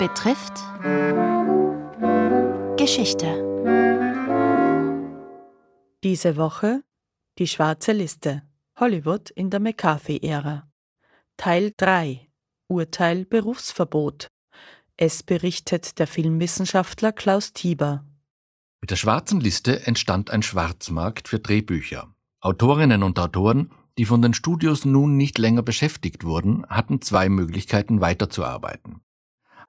betrifft Geschichte. Diese Woche die schwarze Liste. Hollywood in der McCarthy-Ära. Teil 3. Urteil Berufsverbot. Es berichtet der Filmwissenschaftler Klaus Tieber. Mit der schwarzen Liste entstand ein Schwarzmarkt für Drehbücher. Autorinnen und Autoren, die von den Studios nun nicht länger beschäftigt wurden, hatten zwei Möglichkeiten weiterzuarbeiten.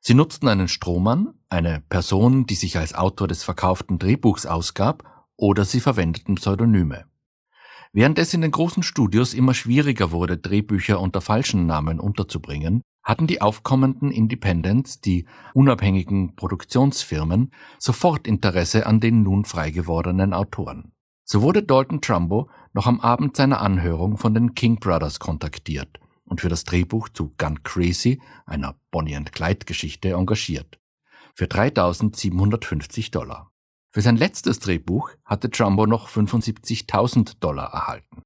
Sie nutzten einen Strohmann, eine Person, die sich als Autor des verkauften Drehbuchs ausgab, oder sie verwendeten Pseudonyme. Während es in den großen Studios immer schwieriger wurde, Drehbücher unter falschen Namen unterzubringen, hatten die aufkommenden Independents, die unabhängigen Produktionsfirmen, sofort Interesse an den nun frei gewordenen Autoren. So wurde Dalton Trumbo noch am Abend seiner Anhörung von den King Brothers kontaktiert und für das Drehbuch zu Gun Crazy, einer Bonnie and Clyde Geschichte, engagiert. Für 3750 Dollar. Für sein letztes Drehbuch hatte Trumbo noch 75.000 Dollar erhalten.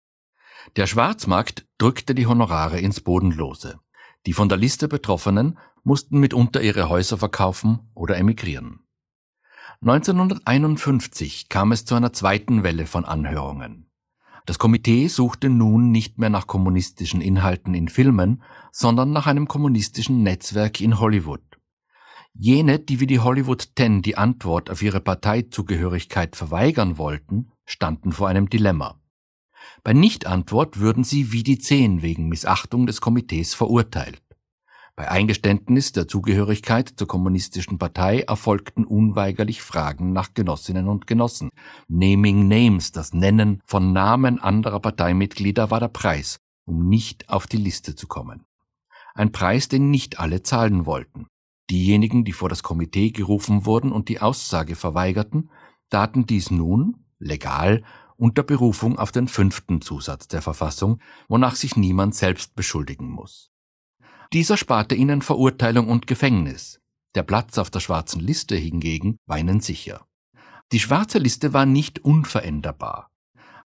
Der Schwarzmarkt drückte die Honorare ins Bodenlose. Die von der Liste Betroffenen mussten mitunter ihre Häuser verkaufen oder emigrieren. 1951 kam es zu einer zweiten Welle von Anhörungen. Das Komitee suchte nun nicht mehr nach kommunistischen Inhalten in Filmen, sondern nach einem kommunistischen Netzwerk in Hollywood. Jene, die wie die Hollywood Ten die Antwort auf ihre Parteizugehörigkeit verweigern wollten, standen vor einem Dilemma. Bei Nichtantwort würden sie wie die Zehn wegen Missachtung des Komitees verurteilt. Bei Eingeständnis der Zugehörigkeit zur kommunistischen Partei erfolgten unweigerlich Fragen nach Genossinnen und Genossen. Naming Names, das Nennen von Namen anderer Parteimitglieder war der Preis, um nicht auf die Liste zu kommen. Ein Preis, den nicht alle zahlen wollten. Diejenigen, die vor das Komitee gerufen wurden und die Aussage verweigerten, taten dies nun, legal, unter Berufung auf den fünften Zusatz der Verfassung, wonach sich niemand selbst beschuldigen muss. Dieser sparte ihnen Verurteilung und Gefängnis. Der Platz auf der schwarzen Liste hingegen war ihnen sicher. Die schwarze Liste war nicht unveränderbar.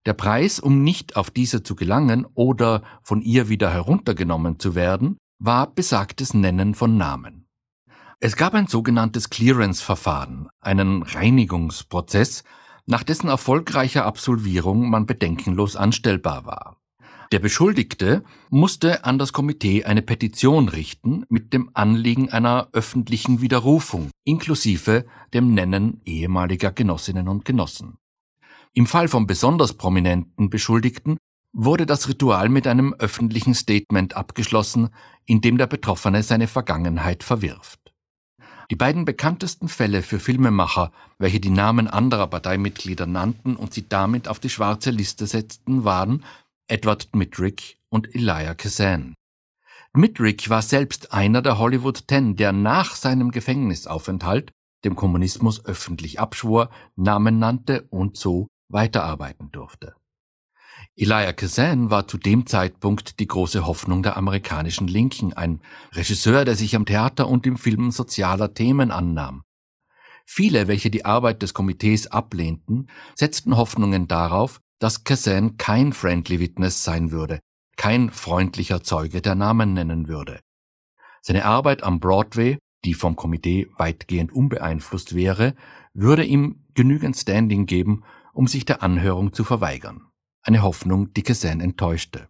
Der Preis, um nicht auf diese zu gelangen oder von ihr wieder heruntergenommen zu werden, war besagtes Nennen von Namen. Es gab ein sogenanntes Clearance-Verfahren, einen Reinigungsprozess, nach dessen erfolgreicher Absolvierung man bedenkenlos anstellbar war. Der Beschuldigte musste an das Komitee eine Petition richten mit dem Anliegen einer öffentlichen Widerrufung, inklusive dem Nennen ehemaliger Genossinnen und Genossen. Im Fall von besonders prominenten Beschuldigten wurde das Ritual mit einem öffentlichen Statement abgeschlossen, in dem der Betroffene seine Vergangenheit verwirft. Die beiden bekanntesten Fälle für Filmemacher, welche die Namen anderer Parteimitglieder nannten und sie damit auf die schwarze Liste setzten, waren Edward Mitrick und Elijah Kazan. Mitrick war selbst einer der Hollywood Ten, der nach seinem Gefängnisaufenthalt dem Kommunismus öffentlich abschwor, Namen nannte und so weiterarbeiten durfte. Elijah Kazan war zu dem Zeitpunkt die große Hoffnung der amerikanischen Linken, ein Regisseur, der sich am Theater und im Film sozialer Themen annahm. Viele, welche die Arbeit des Komitees ablehnten, setzten Hoffnungen darauf, dass Kazan kein friendly witness sein würde, kein freundlicher Zeuge der Namen nennen würde. Seine Arbeit am Broadway, die vom Komitee weitgehend unbeeinflusst wäre, würde ihm genügend Standing geben, um sich der Anhörung zu verweigern eine Hoffnung, die Kesen enttäuschte.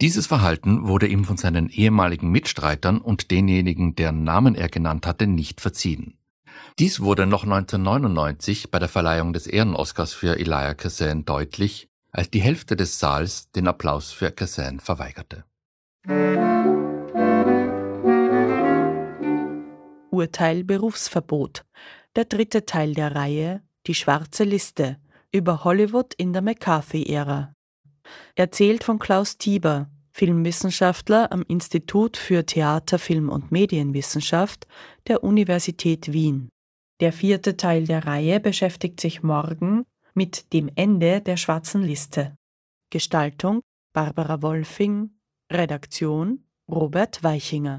Dieses Verhalten wurde ihm von seinen ehemaligen Mitstreitern und denjenigen, deren Namen er genannt hatte, nicht verziehen. Dies wurde noch 1999 bei der Verleihung des Ehrenoskars für Elijah Kazan deutlich, als die Hälfte des Saals den Applaus für Kazan verweigerte. Urteil Berufsverbot. Der dritte Teil der Reihe Die schwarze Liste über Hollywood in der McCarthy-Ära. Erzählt von Klaus Tieber, Filmwissenschaftler am Institut für Theater, Film und Medienwissenschaft der Universität Wien. Der vierte Teil der Reihe beschäftigt sich morgen mit dem Ende der schwarzen Liste. Gestaltung Barbara Wolfing, Redaktion Robert Weichinger.